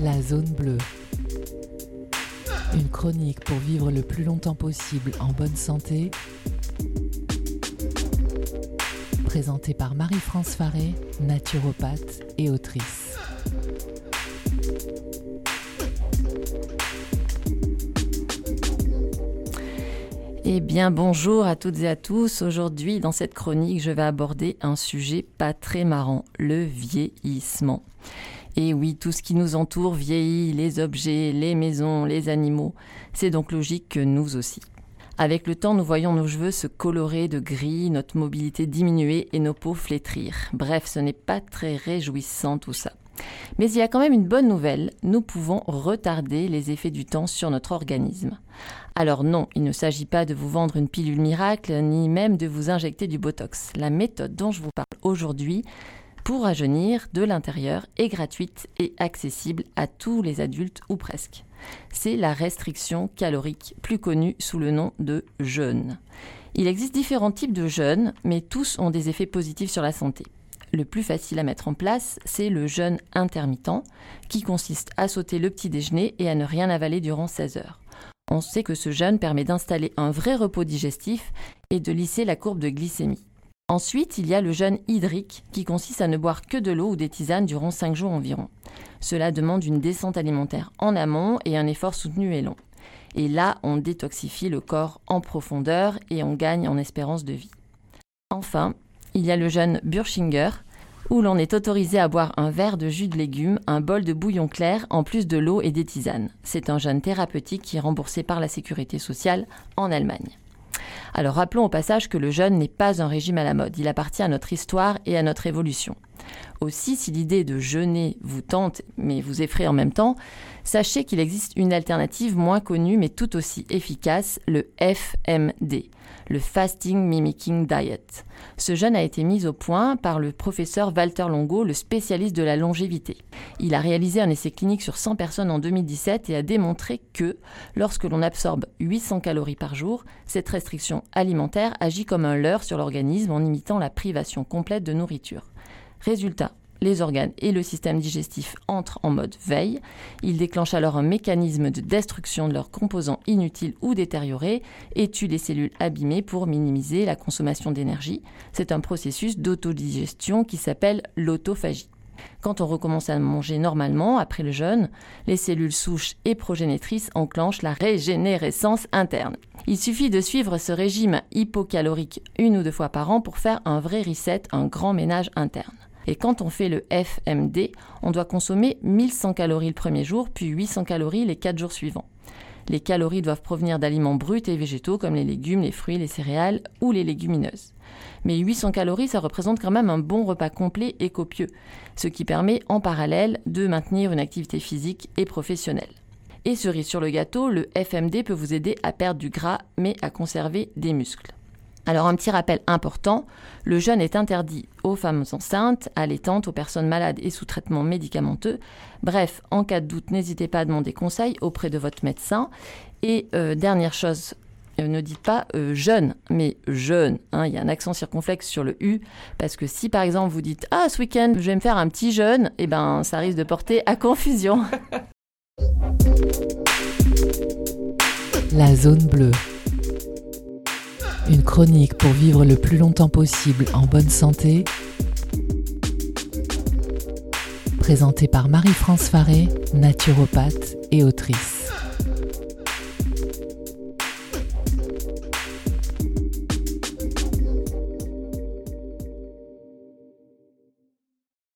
La zone bleue. Une chronique pour vivre le plus longtemps possible en bonne santé. Présentée par Marie-France Faré, naturopathe et autrice. Eh bien bonjour à toutes et à tous. Aujourd'hui dans cette chronique je vais aborder un sujet pas très marrant, le vieillissement. Et oui, tout ce qui nous entoure vieillit, les objets, les maisons, les animaux. C'est donc logique que nous aussi. Avec le temps, nous voyons nos cheveux se colorer de gris, notre mobilité diminuer et nos peaux flétrir. Bref, ce n'est pas très réjouissant tout ça. Mais il y a quand même une bonne nouvelle, nous pouvons retarder les effets du temps sur notre organisme. Alors non, il ne s'agit pas de vous vendre une pilule miracle, ni même de vous injecter du Botox. La méthode dont je vous parle aujourd'hui pour rajeunir de l'intérieur est gratuite et accessible à tous les adultes ou presque. C'est la restriction calorique, plus connue sous le nom de jeûne. Il existe différents types de jeûnes, mais tous ont des effets positifs sur la santé le plus facile à mettre en place, c'est le jeûne intermittent, qui consiste à sauter le petit déjeuner et à ne rien avaler durant 16 heures. On sait que ce jeûne permet d'installer un vrai repos digestif et de lisser la courbe de glycémie. Ensuite, il y a le jeûne hydrique, qui consiste à ne boire que de l'eau ou des tisanes durant 5 jours environ. Cela demande une descente alimentaire en amont et un effort soutenu et long. Et là, on détoxifie le corps en profondeur et on gagne en espérance de vie. Enfin, il y a le jeûne Burchinger, où l'on est autorisé à boire un verre de jus de légumes, un bol de bouillon clair, en plus de l'eau et des tisanes. C'est un jeûne thérapeutique qui est remboursé par la sécurité sociale en Allemagne. Alors rappelons au passage que le jeûne n'est pas un régime à la mode, il appartient à notre histoire et à notre évolution. Aussi, si l'idée de jeûner vous tente mais vous effraie en même temps, sachez qu'il existe une alternative moins connue mais tout aussi efficace, le FMD, le Fasting Mimicking Diet. Ce jeûne a été mis au point par le professeur Walter Longo, le spécialiste de la longévité. Il a réalisé un essai clinique sur 100 personnes en 2017 et a démontré que lorsque l'on absorbe 800 calories par jour, cette restriction alimentaire agit comme un leurre sur l'organisme en imitant la privation complète de nourriture. Résultat, les organes et le système digestif entrent en mode veille. Ils déclenchent alors un mécanisme de destruction de leurs composants inutiles ou détériorés et tuent les cellules abîmées pour minimiser la consommation d'énergie. C'est un processus d'autodigestion qui s'appelle l'autophagie. Quand on recommence à manger normalement après le jeûne, les cellules souches et progénitrices enclenchent la régénérescence interne. Il suffit de suivre ce régime hypocalorique une ou deux fois par an pour faire un vrai reset, un grand ménage interne. Et quand on fait le FMD, on doit consommer 1100 calories le premier jour, puis 800 calories les 4 jours suivants. Les calories doivent provenir d'aliments bruts et végétaux comme les légumes, les fruits, les céréales ou les légumineuses. Mais 800 calories, ça représente quand même un bon repas complet et copieux, ce qui permet en parallèle de maintenir une activité physique et professionnelle. Et cerise sur le gâteau, le FMD peut vous aider à perdre du gras mais à conserver des muscles. Alors un petit rappel important, le jeûne est interdit aux femmes enceintes, allaitantes, aux personnes malades et sous traitement médicamenteux. Bref, en cas de doute, n'hésitez pas à demander conseil auprès de votre médecin. Et euh, dernière chose, euh, ne dites pas euh, jeûne, mais jeûne. Hein, il y a un accent circonflexe sur le U, parce que si par exemple vous dites Ah, ce week-end, je vais me faire un petit jeûne, eh ben ça risque de porter à confusion. La zone bleue. Une chronique pour vivre le plus longtemps possible en bonne santé. Présentée par Marie-France Faré, naturopathe et autrice.